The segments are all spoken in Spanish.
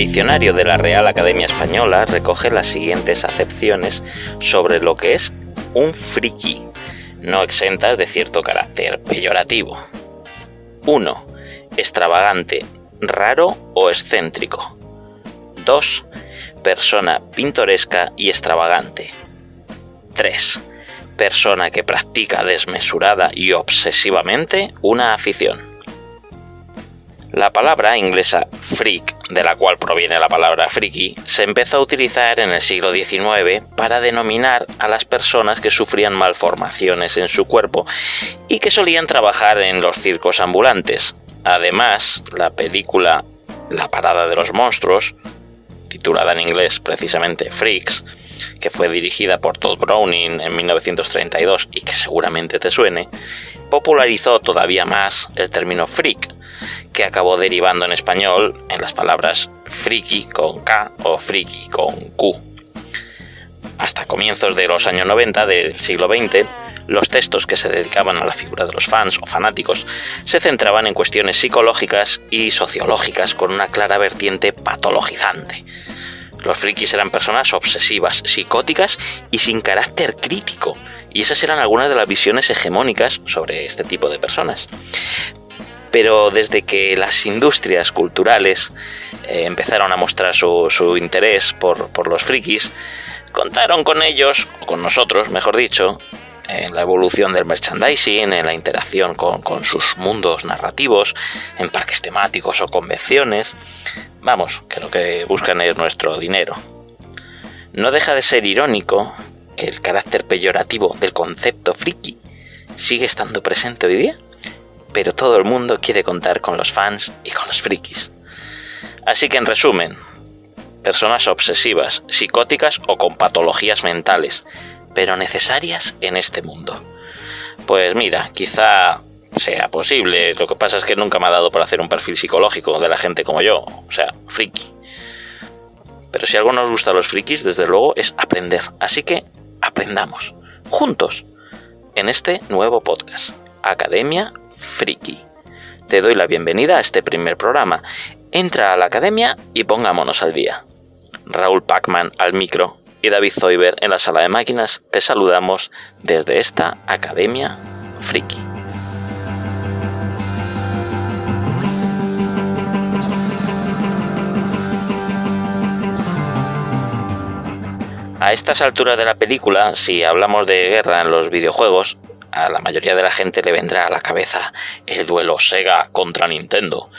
diccionario de la Real Academia Española recoge las siguientes acepciones sobre lo que es un friki, no exentas de cierto carácter peyorativo. 1. Extravagante, raro o excéntrico. 2. Persona pintoresca y extravagante. 3. Persona que practica desmesurada y obsesivamente una afición. La palabra inglesa freak, de la cual proviene la palabra friki, se empezó a utilizar en el siglo XIX para denominar a las personas que sufrían malformaciones en su cuerpo y que solían trabajar en los circos ambulantes. Además, la película La parada de los monstruos, titulada en inglés precisamente Freaks, que fue dirigida por Todd Browning en 1932 y que seguramente te suene, popularizó todavía más el término freak, que acabó derivando en español en las palabras friki con K o friki con Q. Hasta comienzos de los años 90 del siglo XX, los textos que se dedicaban a la figura de los fans o fanáticos se centraban en cuestiones psicológicas y sociológicas con una clara vertiente patologizante. Los frikis eran personas obsesivas, psicóticas y sin carácter crítico, y esas eran algunas de las visiones hegemónicas sobre este tipo de personas. Pero desde que las industrias culturales eh, empezaron a mostrar su, interés por, los frikis, contaron con ellos, o con nosotros, mejor dicho, en la evolución del merchandising, en la interacción con, con, sus mundos narrativos, en parques temáticos o convenciones. Vamos, que lo que buscan es nuestro dinero. No deja de ser irónico que el carácter peyorativo del concepto friki sigue estando presente hoy día pero todo el mundo quiere contar con los fans y con los frikis. Así que en resumen, personas obsesivas, psicóticas o con patologías mentales, pero necesarias en este mundo. Pues mira, quizá sea posible, lo que pasa es que nunca me ha dado por hacer un perfil psicológico de la gente como yo, o sea, friki. Pero si algo nos gusta a los frikis, desde luego, es aprender. Así que aprendamos, juntos, en este nuevo podcast, Academia friki. Te doy la bienvenida a este primer programa. Entra a la academia y pongámonos al día. Raúl Pacman al micro y David Zoiber en la sala de máquinas te saludamos desde esta Academia Friki. A estas alturas de la película, si hablamos de guerra en los videojuegos, a la mayoría de la gente le vendrá a la cabeza el duelo Sega contra Nintendo.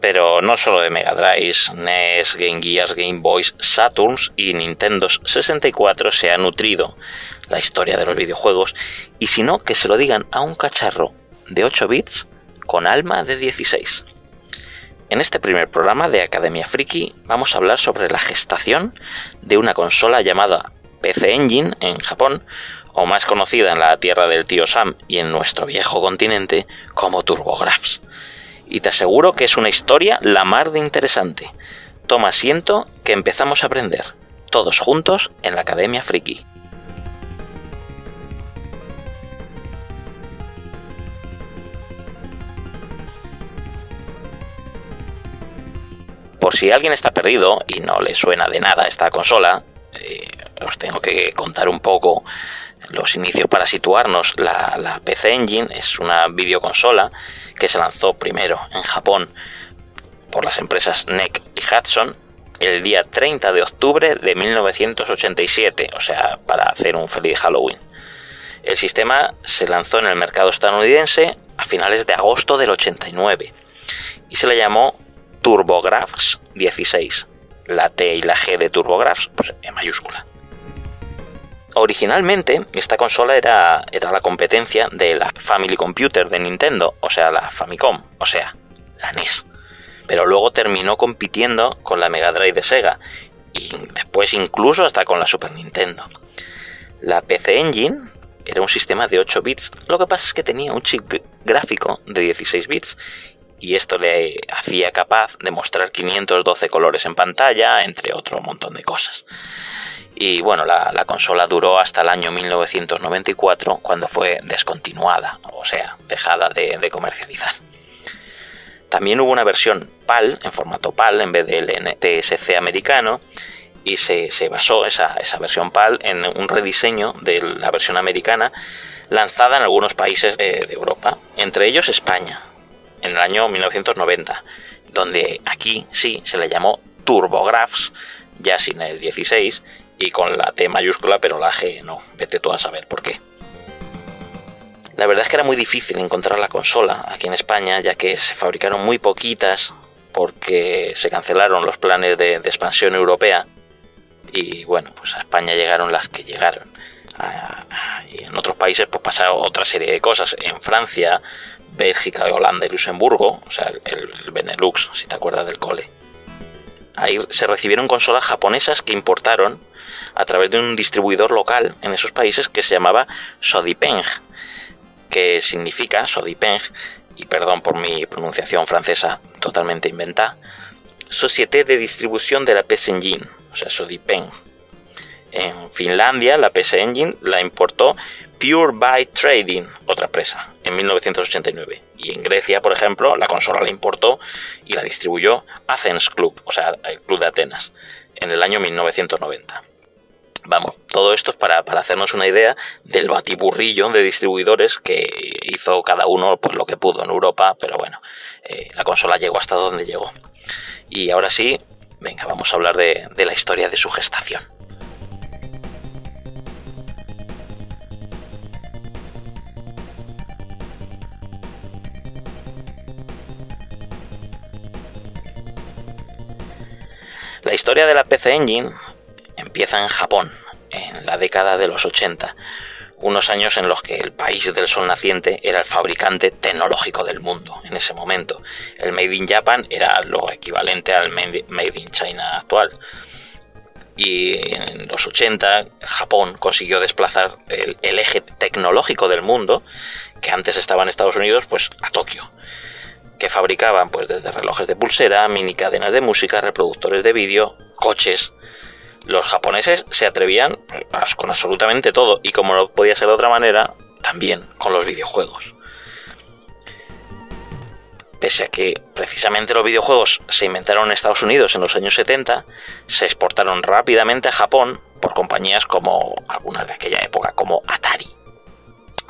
Pero no solo de Mega Drive, NES, Game Gears, Game Boys, Saturns y Nintendo 64 se ha nutrido la historia de los videojuegos y si no, que se lo digan a un cacharro de 8 bits con alma de 16. En este primer programa de Academia Friki vamos a hablar sobre la gestación de una consola llamada PC Engine en Japón, o más conocida en la tierra del tío Sam y en nuestro viejo continente como TurboGrafx. Y te aseguro que es una historia la mar de interesante. Toma asiento que empezamos a aprender, todos juntos en la Academia Friki. Por si alguien está perdido y no le suena de nada esta consola, eh, os tengo que contar un poco los inicios para situarnos, la, PC Engine es una videoconsola que se lanzó primero en Japón por las empresas NEC y Hudson el día 30 de octubre de 1987, o sea, para hacer un feliz Halloween. El sistema se lanzó en el mercado estadounidense a finales de agosto del 89 y se le llamó TurboGrafx 16. La T y la G de TurboGrafx, pues en mayúscula. Originalmente, esta consola era, era la competencia de la Family Computer de Nintendo, o sea, la Famicom, o sea, la NES. Pero luego terminó compitiendo con la Mega Drive de Sega y después incluso hasta con la Super Nintendo. La PC Engine era un sistema de 8 bits, lo que pasa es que tenía un chip gráfico de 16 bits y esto le hacía capaz de mostrar 512 colores en pantalla, entre otro montón de cosas. Y bueno, la, consola duró hasta el año 1994 cuando fue descontinuada, o sea, dejada de, comercializar. También hubo una versión PAL, en formato PAL, en vez del NTSC americano, y se, basó esa, versión PAL en un rediseño de la versión americana lanzada en algunos países de Europa, entre ellos España, en el año 1990, donde aquí sí se le llamó TurboGrafx, ya sin el 16, y con la T mayúscula, pero la G no. Vete tú a saber por qué. La verdad es que era muy difícil encontrar la consola aquí en España, ya que se fabricaron muy poquitas porque se cancelaron los planes de, expansión europea y bueno, pues a España llegaron las que llegaron. y en otros países pues pasaron otra serie de cosas. En Francia, Bélgica, Holanda y Luxemburgo, o sea, el, el Benelux, si te acuerdas del cole. Ahí se recibieron consolas japonesas que importaron a través de un distribuidor local en esos países que se llamaba Sodipeng, que significa Sodipeng, y perdón por mi pronunciación francesa totalmente inventada, Société de Distribución de la PS Engine, o sea, Sodipeng. En Finlandia, la PS Engine la importó Pure Byte Trading, otra empresa, en 1989. Y en Grecia, por ejemplo, la consola la importó y la distribuyó Athens Club, o sea, el Club de Atenas, en el año 1990. Vamos, todo esto es para, hacernos una idea del batiburrillo de distribuidores que hizo cada uno pues, lo que pudo en Europa, pero bueno, eh, la consola llegó hasta donde llegó. Y ahora sí, venga, vamos a hablar de, de la historia de su gestación. La historia de la PC Engine empieza en Japón, en la década de los 80, unos años en los que el país del sol naciente era el fabricante tecnológico del mundo en ese momento. El Made in Japan era lo equivalente al Made in China actual. Y en los 80 Japón consiguió desplazar el, eje tecnológico del mundo, que antes estaba en Estados Unidos, pues a Tokio fabricaban pues desde relojes de pulsera, mini cadenas de música, reproductores de vídeo, coches. Los japoneses se atrevían con absolutamente todo y como no podía ser de otra manera, también con los videojuegos. Pese a que precisamente los videojuegos se inventaron en Estados Unidos en los años 70, se exportaron rápidamente a Japón por compañías como algunas de aquella época, como Atari.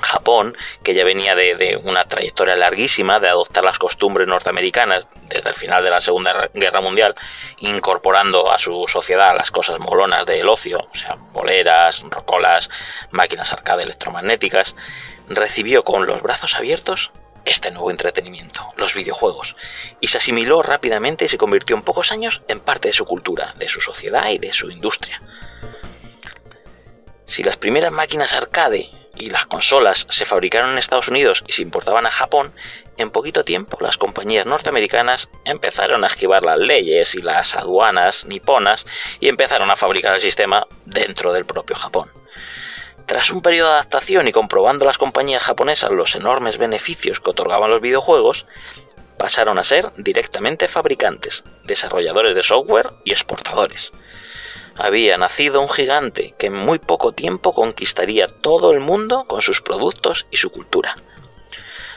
Japón, que ya venía de, una trayectoria larguísima de adoptar las costumbres norteamericanas desde el final de la Segunda Guerra Mundial, incorporando a su sociedad las cosas molonas del ocio, o sea, boleras, rocolas, máquinas arcade electromagnéticas, recibió con los brazos abiertos este nuevo entretenimiento, los videojuegos, y se asimiló rápidamente y se convirtió en pocos años en parte de su cultura, de su sociedad y de su industria. Si las primeras máquinas arcade y las consolas se fabricaron en Estados Unidos y se importaban a Japón, en poquito tiempo las compañías norteamericanas empezaron a esquivar las leyes y las aduanas niponas y empezaron a fabricar el sistema dentro del propio Japón. Tras un periodo de adaptación y comprobando las compañías japonesas los enormes beneficios que otorgaban los videojuegos, pasaron a ser directamente fabricantes, desarrolladores de software y exportadores había nacido un gigante que en muy poco tiempo conquistaría todo el mundo con sus productos y su cultura.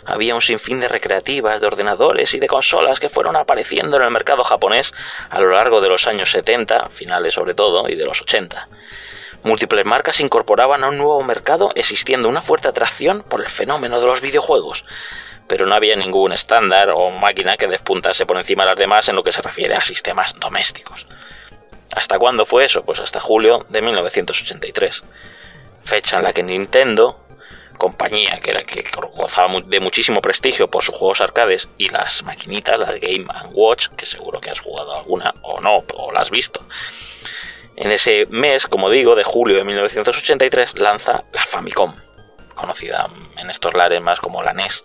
Había un sinfín de recreativas, de ordenadores y de consolas que fueron apareciendo en el mercado japonés a lo largo de los años 70, finales sobre todo, y de los 80. Múltiples marcas se incorporaban a un nuevo mercado existiendo una fuerte atracción por el fenómeno de los videojuegos, pero no había ningún estándar o máquina que despuntase por encima de las demás en lo que se refiere a sistemas domésticos. ¿Hasta cuándo fue eso? Pues hasta julio de 1983, fecha en la que Nintendo, compañía que, era, que gozaba de muchísimo prestigio por sus juegos arcades y las maquinitas, las Game Watch, que seguro que has jugado alguna o no, o la has visto. En ese mes, como digo, de julio de 1983, lanza la Famicom, conocida en estos lares más como la NES,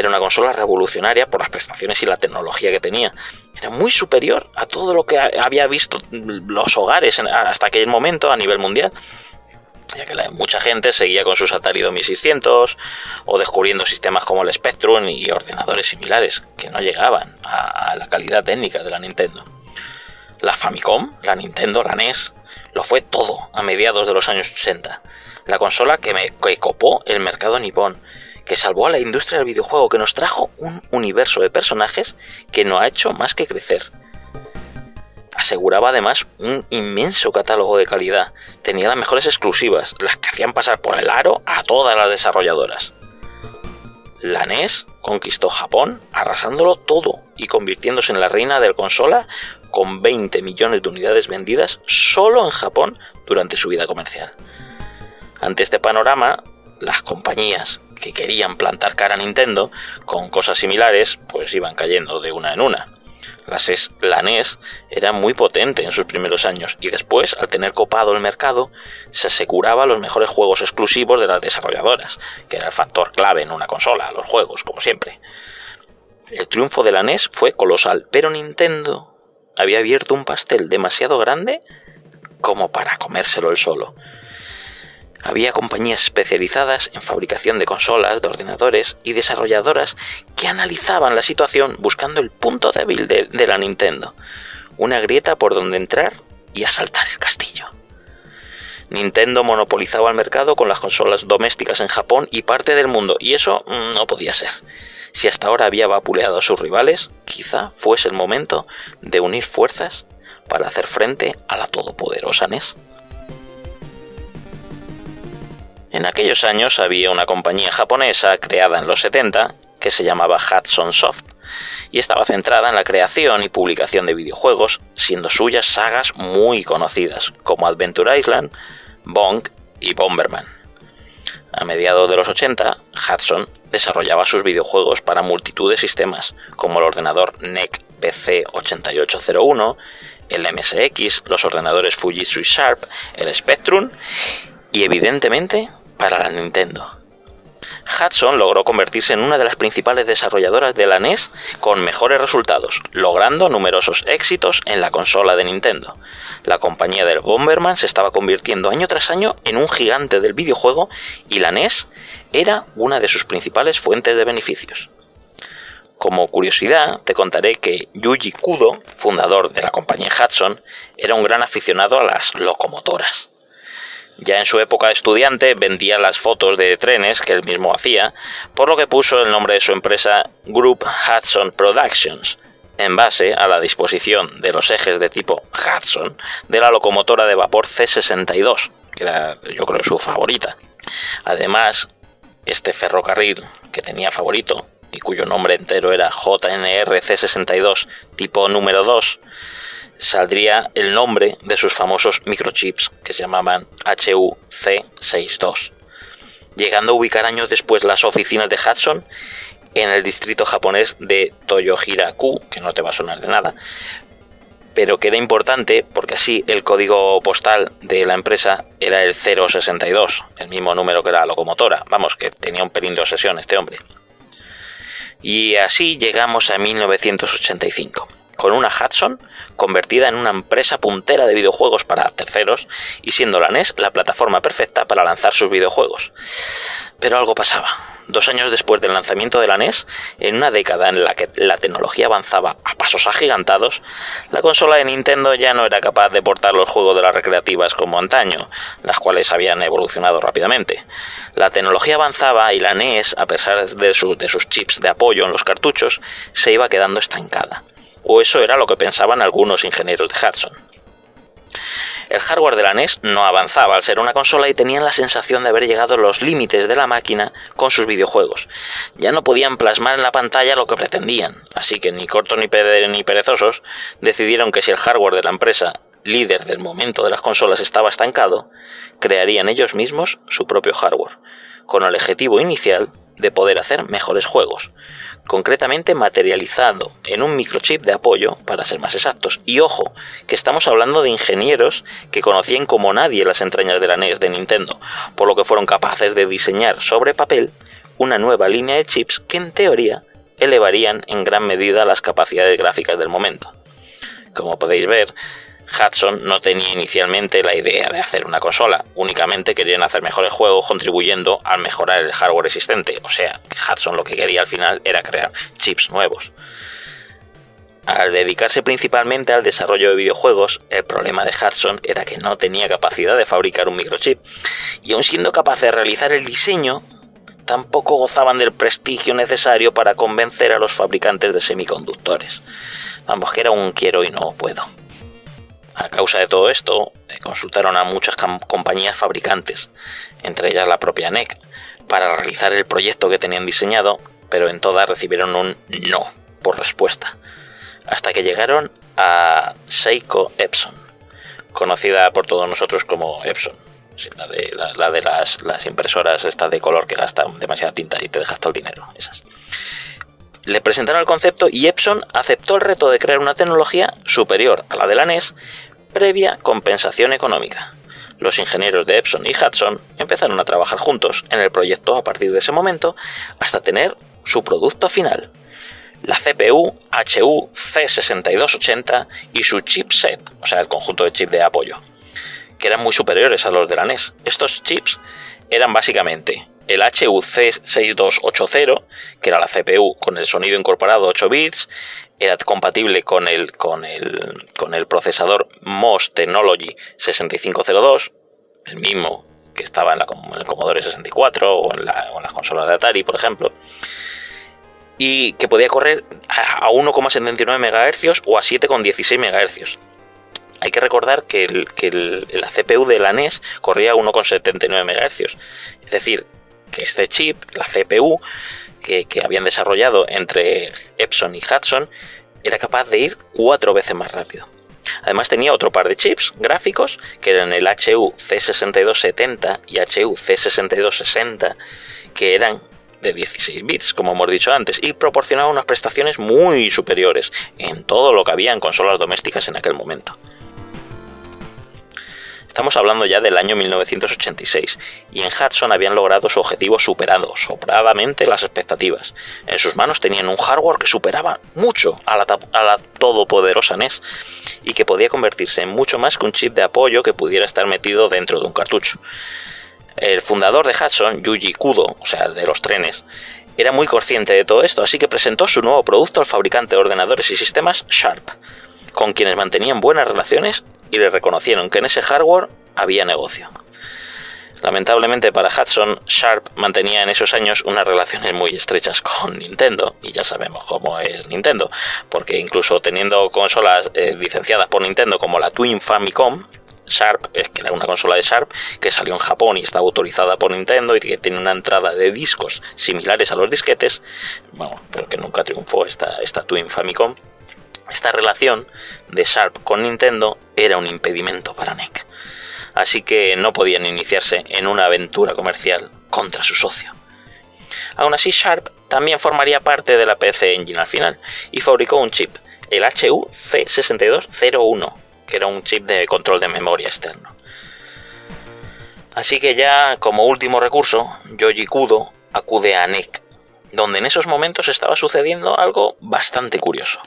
era una consola revolucionaria por las prestaciones y la tecnología que tenía. Era muy superior a todo lo que había visto los hogares hasta aquel momento a nivel mundial ya que mucha gente seguía con sus Atari 2600 o descubriendo sistemas como el Spectrum y ordenadores similares que no llegaban a, la calidad técnica de la Nintendo. La Famicom, la Nintendo, la NES, lo fue todo a mediados de los años 80. La consola que, me, que copó el mercado nipón, que salvó a la industria del videojuego, que nos trajo un universo de personajes que no ha hecho más que crecer. Aseguraba además un inmenso catálogo de calidad, tenía las mejores exclusivas, las que hacían pasar por el aro a todas las desarrolladoras. La NES conquistó Japón arrasándolo todo y convirtiéndose en la reina del consola con 20 millones de unidades vendidas solo en Japón durante su vida comercial. Ante este panorama, las compañías que querían plantar cara a Nintendo con cosas similares, pues iban cayendo de una en una. La NES era muy potente en sus primeros años y después, al tener copado el mercado, se aseguraba los mejores juegos exclusivos de las desarrolladoras, que era el factor clave en una consola, los juegos, como siempre. El triunfo de la NES fue colosal, pero Nintendo había abierto un pastel demasiado grande como para comérselo él solo. Había compañías especializadas en fabricación de consolas, de ordenadores y desarrolladoras que analizaban la situación buscando el punto débil de, la Nintendo, una grieta por donde entrar y asaltar el castillo. Nintendo monopolizaba el mercado con las consolas domésticas en Japón y parte del mundo, y eso mm, no podía ser. Si hasta ahora había vapuleado a sus rivales, quizá fuese el momento de unir fuerzas para hacer frente a la todopoderosa NES. En aquellos años había una compañía japonesa creada en los 70 que se llamaba Hudson Soft y estaba centrada en la creación y publicación de videojuegos, siendo suyas sagas muy conocidas como Adventure Island, Bonk y Bomberman. A mediados de los 80, Hudson desarrollaba sus videojuegos para multitud de sistemas, como el ordenador NEC PC8801, el MSX, los ordenadores Fujitsu Sharp, el Spectrum y evidentemente para la Nintendo. Hudson logró convertirse en una de las principales desarrolladoras de la NES con mejores resultados, logrando numerosos éxitos en la consola de Nintendo. La compañía del Bomberman se estaba convirtiendo año tras año en un gigante del videojuego y la NES era una de sus principales fuentes de beneficios. Como curiosidad, te contaré que Yuji Kudo, fundador de la compañía Hudson, era un gran aficionado a las locomotoras. Ya en su época de estudiante vendía las fotos de trenes que él mismo hacía, por lo que puso el nombre de su empresa Group Hudson Productions, en base a la disposición de los ejes de tipo Hudson de la locomotora de vapor C62, que era yo creo su favorita. Además, este ferrocarril que tenía favorito y cuyo nombre entero era JNR C62 tipo número 2, saldría el nombre de sus famosos microchips que se llamaban HUC62, llegando a ubicar años después las oficinas de Hudson en el distrito japonés de Toyohira-ku, que no te va a sonar de nada, pero que era importante porque así el código postal de la empresa era el 062, el mismo número que la locomotora. Vamos, que tenía un pelín de obsesión este hombre. Y así llegamos a 1985 con una Hudson convertida en una empresa puntera de videojuegos para terceros y siendo la NES la plataforma perfecta para lanzar sus videojuegos. Pero algo pasaba. Dos años después del lanzamiento de la NES, en una década en la que la tecnología avanzaba a pasos agigantados, la consola de Nintendo ya no era capaz de portar los juegos de las recreativas como antaño, las cuales habían evolucionado rápidamente. La tecnología avanzaba y la NES, a pesar de, sus chips de apoyo en los cartuchos, se iba quedando estancada o eso era lo que pensaban algunos ingenieros de Hudson. El hardware de la NES no avanzaba al ser una consola y tenían la sensación de haber llegado a los límites de la máquina con sus videojuegos. Ya no podían plasmar en la pantalla lo que pretendían, así que ni cortos ni, ni perezosos decidieron que si el hardware de la empresa líder del momento de las consolas estaba estancado, crearían ellos mismos su propio hardware, con el objetivo inicial de poder hacer mejores juegos, concretamente materializado en un microchip de apoyo, para ser más exactos. Y ojo, que estamos hablando de ingenieros que conocían como nadie las entrañas de la NES de Nintendo, por lo que fueron capaces de diseñar sobre papel una nueva línea de chips que en teoría elevarían en gran medida las capacidades gráficas del momento. Como podéis ver, Hudson no tenía inicialmente la idea de hacer una consola, únicamente querían hacer mejores juegos contribuyendo al mejorar el hardware existente, o sea, Hudson lo que quería al final era crear chips nuevos. Al dedicarse principalmente al desarrollo de videojuegos, el problema de Hudson era que no tenía capacidad de fabricar un microchip, y aun siendo capaz de realizar el diseño, tampoco gozaban del prestigio necesario para convencer a los fabricantes de semiconductores. Vamos, que era un quiero y no puedo. A causa de todo esto, eh, consultaron a muchas compañías fabricantes, entre ellas la propia NEC, para realizar el proyecto que tenían diseñado, pero en todas recibieron un no por respuesta, hasta que llegaron a Seiko Epson, conocida por todos nosotros como Epson, la de, la, de las, las, impresoras estas de color que gastan demasiada tinta y te dejas todo el dinero, esas. Le presentaron el concepto y Epson aceptó el reto de crear una tecnología superior a la de la NES previa compensación económica. Los ingenieros de Epson y Hudson empezaron a trabajar juntos en el proyecto a partir de ese momento hasta tener su producto final, la CPU HU C6280 y su chipset, o sea, el conjunto de chips de apoyo, que eran muy superiores a los de la NES. Estos chips eran básicamente el HU C6280, que era la CPU con el sonido incorporado 8 bits, era compatible con el, con el, con el procesador MOS Technology 6502, el mismo que estaba en, la, el Commodore 64 o en, las consolas de Atari, por ejemplo, y que podía correr a 1,79 MHz o a 7,16 MHz. Hay que recordar que, el, la CPU de la NES corría a 1,79 MHz. Es decir, que este chip, la CPU, que, habían desarrollado entre Epson y Hudson, era capaz de ir cuatro veces más rápido. Además tenía otro par de chips gráficos, que eran el HU C6270 y HU C6260, que eran de 16 bits, como hemos dicho antes, y proporcionaban unas prestaciones muy superiores en todo lo que había en consolas domésticas en aquel momento. Estamos hablando ya del año 1986 y en Hudson habían logrado su objetivo superando sobradamente las expectativas. En sus manos tenían un hardware que superaba mucho a la, todopoderosa NES y que podía convertirse en mucho más que un chip de apoyo que pudiera estar metido dentro de un cartucho. El fundador de Hudson, Yuji Kudo, o sea, de los trenes, era muy consciente de todo esto, así que presentó su nuevo producto al fabricante de ordenadores y sistemas Sharp, con quienes mantenían buenas relaciones y le reconocieron que en ese hardware había negocio. Lamentablemente para Hudson, Sharp mantenía en esos años unas relaciones muy estrechas con Nintendo, y ya sabemos cómo es Nintendo, porque incluso teniendo consolas eh, licenciadas por Nintendo como la Twin Famicom, Sharp, que era una consola de Sharp que salió en Japón y estaba autorizada por Nintendo y que tiene una entrada de discos similares a los disquetes, bueno, pero que nunca triunfó esta, esta Twin Famicom, esta relación de Sharp con Nintendo era un impedimento para NEC, así que no podían iniciarse en una aventura comercial contra su socio. Aún así, Sharp también formaría parte de la PC Engine al final y fabricó un chip, el HU C6201, que era un chip de control de memoria externo. Así que ya como último recurso, Yoji Kudo acude a NEC, donde en esos momentos estaba sucediendo algo bastante curioso.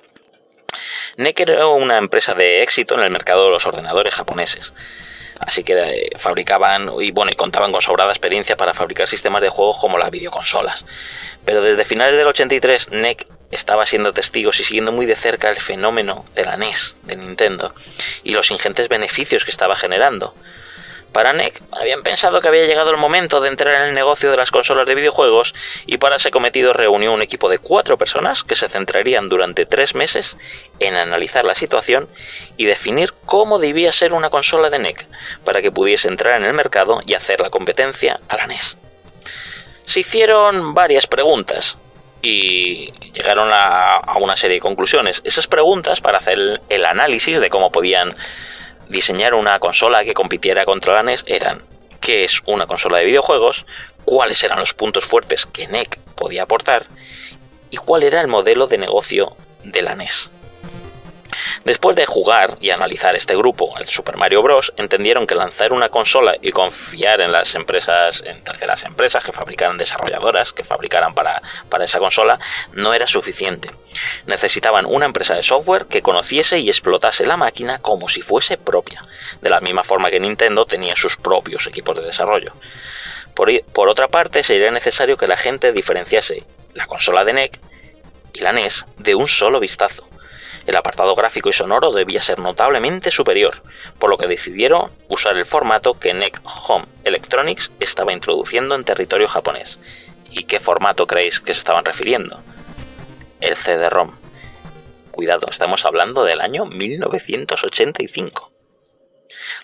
NEC era una empresa de éxito en el mercado de los ordenadores japoneses. Así que eh, fabricaban y bueno, y contaban con sobrada experiencia para fabricar sistemas de juegos como las videoconsolas. Pero desde finales del 83 NEC estaba siendo testigos y siguiendo muy de cerca el fenómeno de la NES de Nintendo y los ingentes beneficios que estaba generando. Para NEC habían pensado que había llegado el momento de entrar en el negocio de las consolas de videojuegos y para ese cometido reunió un equipo de cuatro personas que se centrarían durante tres meses en analizar la situación y definir cómo debía ser una consola de NEC para que pudiese entrar en el mercado y hacer la competencia a la NES. Se hicieron varias preguntas y llegaron a, una serie de conclusiones. Esas preguntas para hacer el análisis de cómo podían diseñar una consola que compitiera contra la NES eran qué es una consola de videojuegos, cuáles eran los puntos fuertes que NEC podía aportar y cuál era el modelo de negocio de la NES. Después de jugar y analizar este grupo, el Super Mario Bros., entendieron que lanzar una consola y confiar en las empresas, en terceras empresas que fabricaran desarrolladoras, que fabricaran para, para esa consola, no era suficiente. Necesitaban una empresa de software que conociese y explotase la máquina como si fuese propia, de la misma forma que Nintendo tenía sus propios equipos de desarrollo. Por, por otra parte, sería necesario que la gente diferenciase la consola de NEC y la NES de un solo vistazo El apartado gráfico y sonoro debía ser notablemente superior, por lo que decidieron usar el formato que NEC Home Electronics estaba introduciendo en territorio japonés. ¿Y qué formato creéis que se estaban refiriendo? El CD-ROM. Cuidado, estamos hablando del año 1985.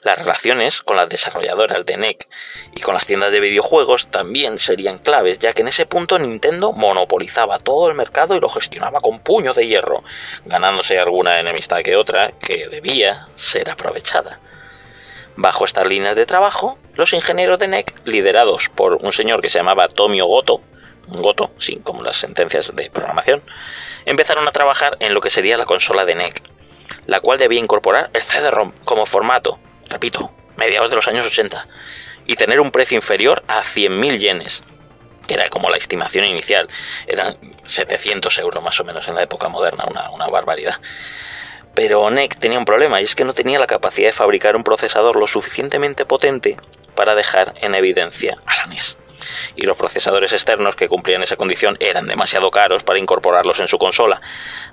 Las relaciones con las desarrolladoras de NEC y con las tiendas de videojuegos también serían claves, ya que en ese punto Nintendo monopolizaba todo el mercado y lo gestionaba con puño de hierro, ganándose alguna enemistad que otra que debía ser aprovechada. Bajo estas líneas de trabajo, los ingenieros de NEC, liderados por un señor que se llamaba Tomio Goto, Goto, sí, como las sentencias de programación, empezaron a trabajar en lo que sería la consola de NEC, la cual debía incorporar el CD-ROM como formato, repito, mediados de los años 80, y tener un precio inferior a 100.000 yenes, que era como la estimación inicial, eran 700 euros más o menos en la época moderna, una, una barbaridad. Pero NEC tenía un problema y es que no tenía la capacidad de fabricar un procesador lo suficientemente potente para dejar en evidencia a la NES y los procesadores externos que cumplían esa condición eran demasiado caros para incorporarlos en su consola,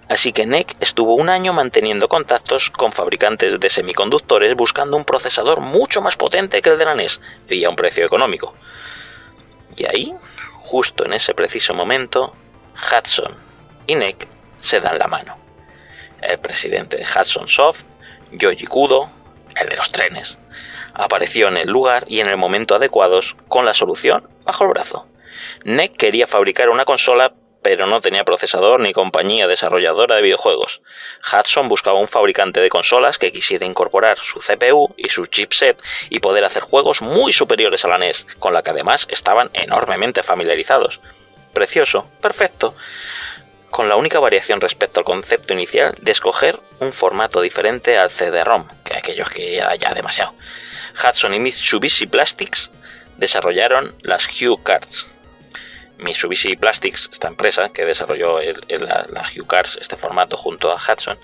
así que NEC estuvo un año manteniendo contactos con fabricantes de semiconductores buscando un procesador mucho más potente que el de la NES y a un precio económico. Y ahí, justo en ese preciso momento, Hudson y NEC se dan la mano. El presidente de Hudson Soft, Yoji Kudo, el de los trenes, apareció en el lugar y en el momento adecuados con la solución bajo el brazo. NEC quería fabricar una consola pero no tenía procesador ni compañía desarrolladora de videojuegos. Hudson buscaba un fabricante de consolas que quisiera incorporar su CPU y su chipset y poder hacer juegos muy superiores a la NES, con la que además estaban enormemente familiarizados. Precioso, perfecto, con la única variación respecto al concepto inicial de escoger un formato diferente al CD-ROM, que aquellos que era ya demasiado. Hudson y Mitsubishi Plastics desarrollaron las Hue Cards. Mitsubishi Plastics, esta empresa que desarrolló la, Hue Cards, este formato junto a Hudson,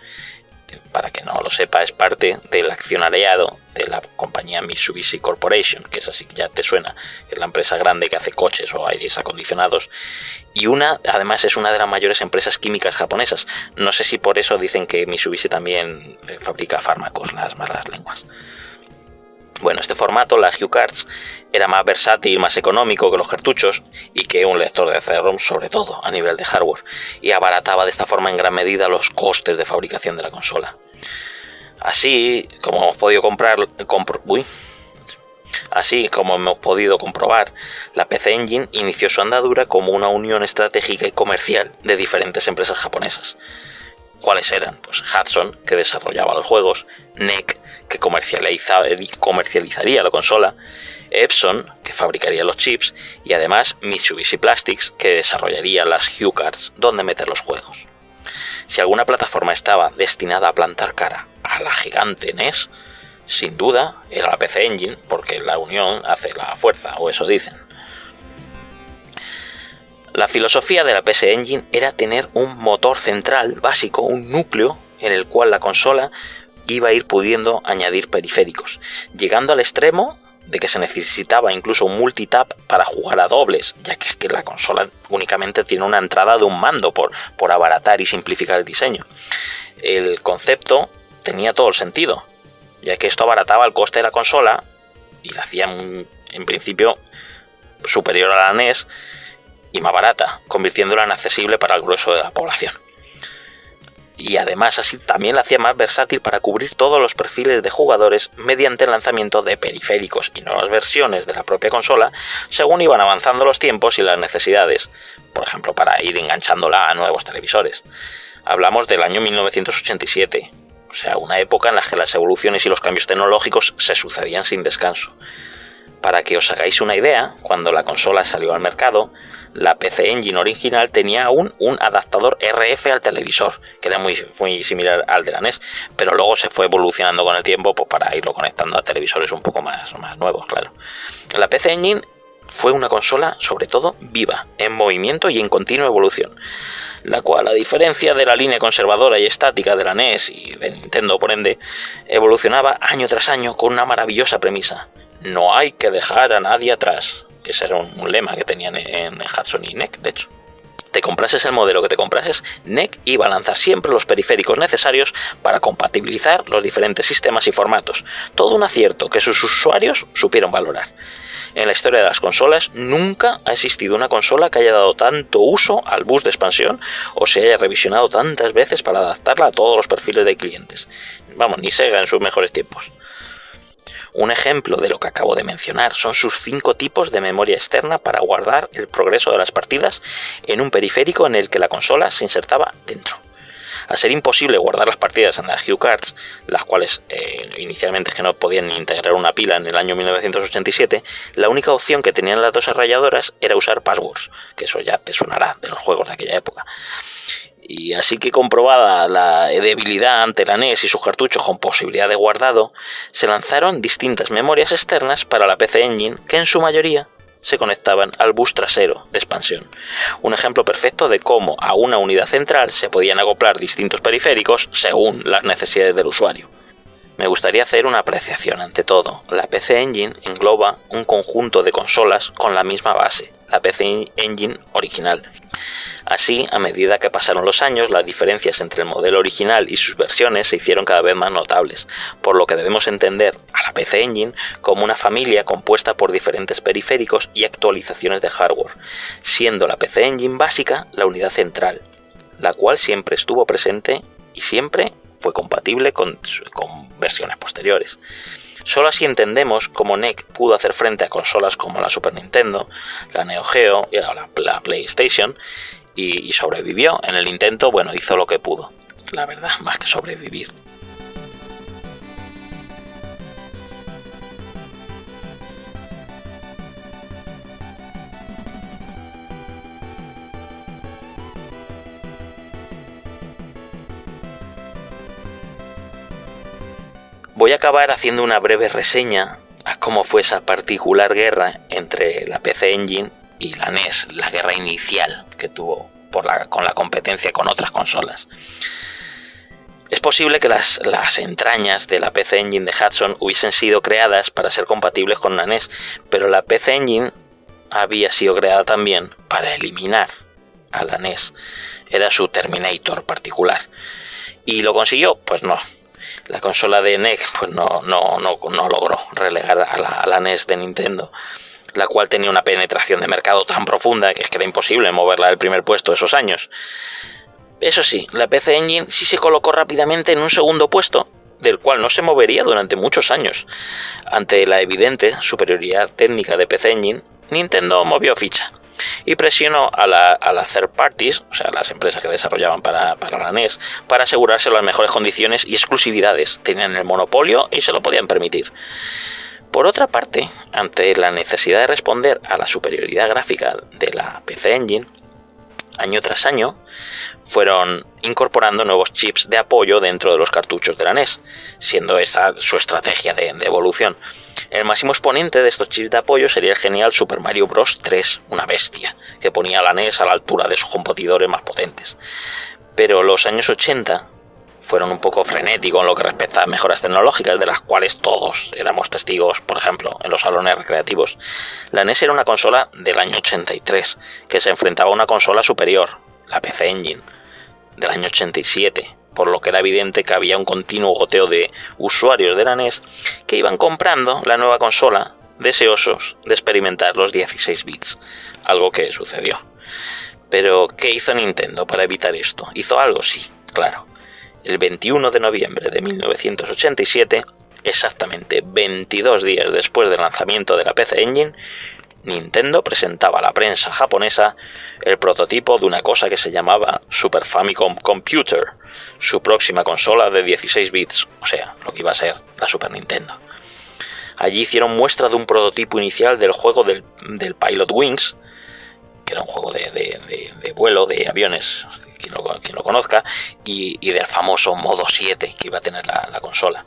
para que no lo sepa, es parte del accionariado de la compañía Mitsubishi Corporation, que es así, ya te suena, que es la empresa grande que hace coches o aires acondicionados. Y una, además, es una de las mayores empresas químicas japonesas. No sé si por eso dicen que Mitsubishi también fabrica fármacos, las malas lenguas. Bueno, este formato, la Cards, era más versátil más económico que los cartuchos y que un lector de CD-ROM sobre todo a nivel de hardware y abarataba de esta forma en gran medida los costes de fabricación de la consola. Así como hemos podido comprar, Así como hemos podido comprobar, la PC Engine inició su andadura como una unión estratégica y comercial de diferentes empresas japonesas. ¿Cuáles eran? Pues Hudson, que desarrollaba los juegos, NEC, que comercializaría la consola, Epson, que fabricaría los chips, y además Mitsubishi Plastics, que desarrollaría las Hue Cards donde meter los juegos. Si alguna plataforma estaba destinada a plantar cara a la gigante NES, sin duda era la PC Engine, porque la unión hace la fuerza, o eso dicen. La filosofía de la PC Engine era tener un motor central básico, un núcleo en el cual la consola iba a ir pudiendo añadir periféricos, llegando al extremo de que se necesitaba incluso un multitap para jugar a dobles, ya que es que la consola únicamente tiene una entrada de un mando por, por abaratar y simplificar el diseño. El concepto tenía todo el sentido, ya que esto abarataba el coste de la consola y la hacía en principio superior a la NES y más barata, convirtiéndola en accesible para el grueso de la población y además así también la hacía más versátil para cubrir todos los perfiles de jugadores mediante el lanzamiento de periféricos y nuevas versiones de la propia consola según iban avanzando los tiempos y las necesidades, por ejemplo para ir enganchándola a nuevos televisores. Hablamos del año 1987, o sea, una época en la que las evoluciones y los cambios tecnológicos se sucedían sin descanso. Para que os hagáis una idea, cuando la consola salió al mercado, la PC Engine original tenía aún un adaptador RF al televisor, que era muy, muy similar al de la NES, pero luego se fue evolucionando con el tiempo pues, para irlo conectando a televisores un poco más, más nuevos, claro. La PC Engine fue una consola sobre todo viva, en movimiento y en continua evolución, la cual a diferencia de la línea conservadora y estática de la NES y de Nintendo por ende, evolucionaba año tras año con una maravillosa premisa. No hay que dejar a nadie atrás. Ese era un, lema que tenían en, Hudson y NEC, de hecho. te comprases el modelo que te comprases, NEC iba a lanzar siempre los periféricos necesarios para compatibilizar los diferentes sistemas y formatos. Todo un acierto que sus usuarios supieron valorar. En la historia de las consolas nunca ha existido una consola que haya dado tanto uso al bus de expansión o se haya revisionado tantas veces para adaptarla a todos los perfiles de clientes. Vamos, ni Sega en sus mejores tiempos. Un ejemplo de lo que acabo de mencionar son sus cinco tipos de memoria externa para guardar el progreso de las partidas en un periférico en el que la consola se insertaba dentro. Al ser imposible guardar las partidas en las Hue Cards, las cuales eh, inicialmente que no podían integrar una pila en el año 1987, la única opción que tenían las dos arrayadoras era usar passwords, que eso ya te sonará de los juegos de aquella época. Y así que comprobada la debilidad ante la NES y sus cartuchos con posibilidad de guardado, se lanzaron distintas memorias externas para la PC Engine que en su mayoría se conectaban al bus trasero de expansión. Un ejemplo perfecto de cómo a una unidad central se podían acoplar distintos periféricos según las necesidades del usuario. Me gustaría hacer una apreciación ante todo. La PC Engine engloba un conjunto de consolas con la misma base, la PC Engine original, Así, a medida que pasaron los años, las diferencias entre el modelo original y sus versiones se hicieron cada vez más notables, por lo que debemos entender a la PC Engine como una familia compuesta por diferentes periféricos y actualizaciones de hardware, siendo la PC Engine básica la unidad central, la cual siempre estuvo presente y siempre fue compatible con, versiones posteriores. Solo así entendemos cómo NEC pudo hacer frente a consolas como la Super Nintendo, la Neo Geo y la, la PlayStation y, sobrevivió. En el intento, bueno, hizo lo que pudo. La verdad, más que sobrevivir. Voy a acabar haciendo una breve reseña a cómo fue esa particular guerra entre la PC Engine y la NES, la guerra inicial que tuvo por la, con la competencia con otras consolas. Es posible que las, las, entrañas de la PC Engine de Hudson hubiesen sido creadas para ser compatibles con la NES, pero la PC Engine había sido creada también para eliminar a la NES. Era su Terminator particular. ¿Y lo consiguió? Pues no. La consola de NEC pues no, no, no, no logró relegar a la, NES de Nintendo la cual tenía una penetración de mercado tan profunda que es que era imposible moverla del primer puesto esos años. Eso sí, la PC Engine sí se colocó rápidamente en un segundo puesto, del cual no se movería durante muchos años. Ante la evidente superioridad técnica de PC Engine, Nintendo movió ficha y presionó a la, a third parties, o sea, las empresas que desarrollaban para, para, la NES, para asegurarse las mejores condiciones y exclusividades. Tenían el monopolio y se lo podían permitir. Por otra parte, ante la necesidad de responder a la superioridad gráfica de la PC Engine, año tras año fueron incorporando nuevos chips de apoyo dentro de los cartuchos de la NES, siendo esa su estrategia de, evolución. El máximo exponente de estos chips de apoyo sería el genial Super Mario Bros. 3, una bestia, que ponía a la NES a la altura de sus competidores más potentes. Pero los años 80 fueron un poco frenéticos en lo que respecta a mejoras tecnológicas, de las cuales todos éramos testigos, por ejemplo, en los salones recreativos. La NES era una consola del año 83, que se enfrentaba a una consola superior, la PC Engine, del año 87, por lo que era evidente que había un continuo goteo de usuarios de la NES que iban comprando la nueva consola deseosos de experimentar los 16 bits, algo que sucedió. Pero, ¿qué hizo Nintendo para evitar esto? ¿Hizo algo? Sí, claro el 21 de noviembre de 1987, exactamente 22 días después del lanzamiento de la PC Engine, Nintendo presentaba a la prensa japonesa el prototipo de una cosa que se llamaba Super Famicom Computer, su próxima consola de 16 bits, o sea, lo que iba a ser la Super Nintendo. Allí hicieron muestra de un prototipo inicial del juego del, Pilot Wings, que era un juego de vuelo de aviones quien lo, conozca, y, del famoso modo 7 que iba a tener la, consola.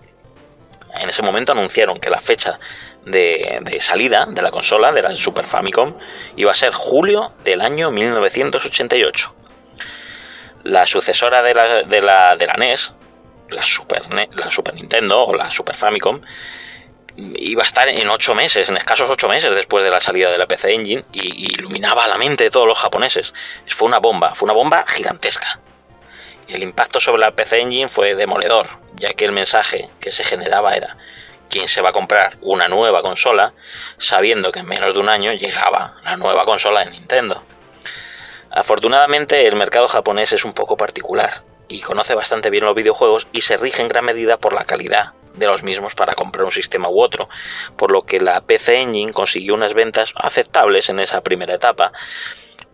En ese momento anunciaron que la fecha de, salida de la consola, de la Super Famicom, iba a ser julio del año 1988. La sucesora de la, de la, NES, la Super, la Super Nintendo o la Super Famicom, iba a estar en ocho meses, en escasos ocho meses después de la salida de la PC Engine, y iluminaba la mente de todos los japoneses. Fue una bomba, fue una bomba gigantesca. El impacto sobre la PC Engine fue demoledor, ya que el mensaje que se generaba era quién se va a comprar una nueva consola sabiendo que en menos de un año llegaba la nueva consola de Nintendo. Afortunadamente el mercado japonés es un poco particular y conoce bastante bien los videojuegos y se rige en gran medida por la calidad de los mismos para comprar un sistema u otro, por lo que la PC Engine consiguió unas ventas aceptables en esa primera etapa,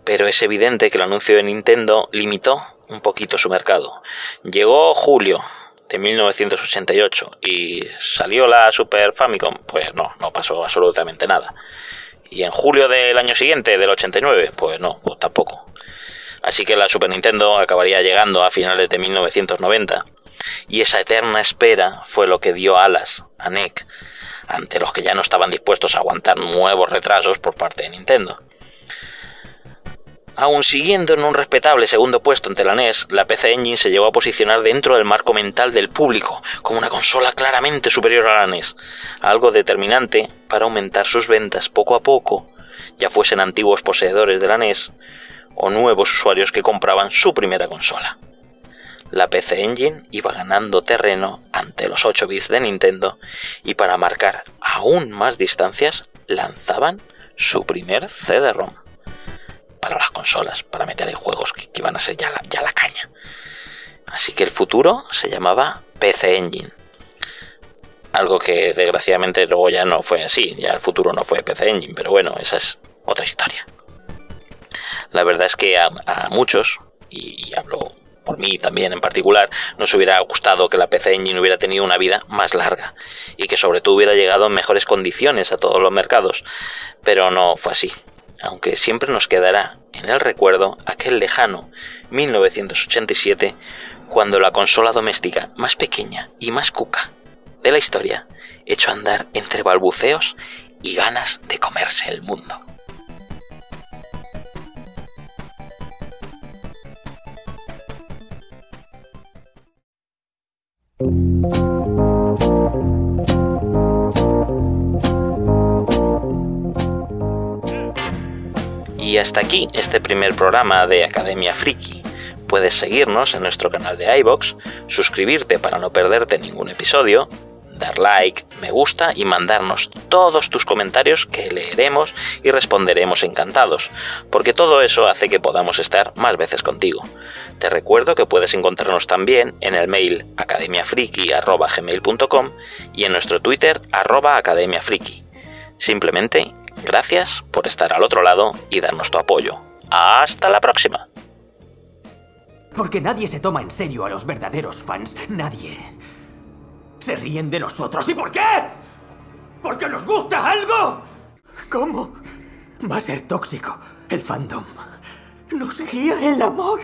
pero es evidente que el anuncio de Nintendo limitó un poquito su mercado. Llegó julio de 1988 y salió la Super Famicom, pues no, no pasó absolutamente nada. Y en julio del año siguiente, del 89, pues no, pues tampoco. Así que la Super Nintendo acabaría llegando a finales de 1990 y esa eterna espera fue lo que dio alas a NEC ante los que ya no estaban dispuestos a aguantar nuevos retrasos por parte de Nintendo. Aún siguiendo en un respetable segundo puesto ante la NES, la PC Engine se llegó a posicionar dentro del marco mental del público, como una consola claramente superior a la NES, algo determinante para aumentar sus ventas poco a poco, ya fuesen antiguos poseedores de la NES o nuevos usuarios que compraban su primera consola la PC Engine iba ganando terreno ante los 8 bits de Nintendo y para marcar aún más distancias lanzaban su primer CD-ROM para las consolas, para meter ahí juegos que, iban a ser ya la, ya la caña. Así que el futuro se llamaba PC Engine. Algo que desgraciadamente luego ya no fue así, ya el futuro no fue PC Engine, pero bueno, esa es otra historia. La verdad es que a, muchos, y hablo por mí también en particular, nos hubiera gustado que la PC Engine hubiera tenido una vida más larga y que sobre todo hubiera llegado en mejores condiciones a todos los mercados, pero no fue así, aunque siempre nos quedará en el recuerdo aquel lejano 1987 cuando la consola doméstica más pequeña y más cuca de la historia echó a andar entre balbuceos y ganas de comerse el mundo. Y hasta aquí este primer programa de Academia Friki. Puedes seguirnos en nuestro canal de iBox, suscribirte para no perderte ningún episodio, dar like, me gusta y mandarnos todos tus comentarios que leeremos y responderemos encantados, porque todo eso hace que podamos estar más veces contigo. Te recuerdo que puedes encontrarnos también en el mail academiafriki.gmail.com y en nuestro Twitter arroba academiafriki. Simplemente, gracias por estar al otro lado y darnos tu apoyo. ¡Hasta la próxima! Porque nadie se toma en serio a los verdaderos fans. Nadie. Se ríen de nosotros. ¿Y por qué? ¿Porque nos gusta algo? ¿Cómo? Va a ser tóxico el fandom. ¿Nos guía el amor?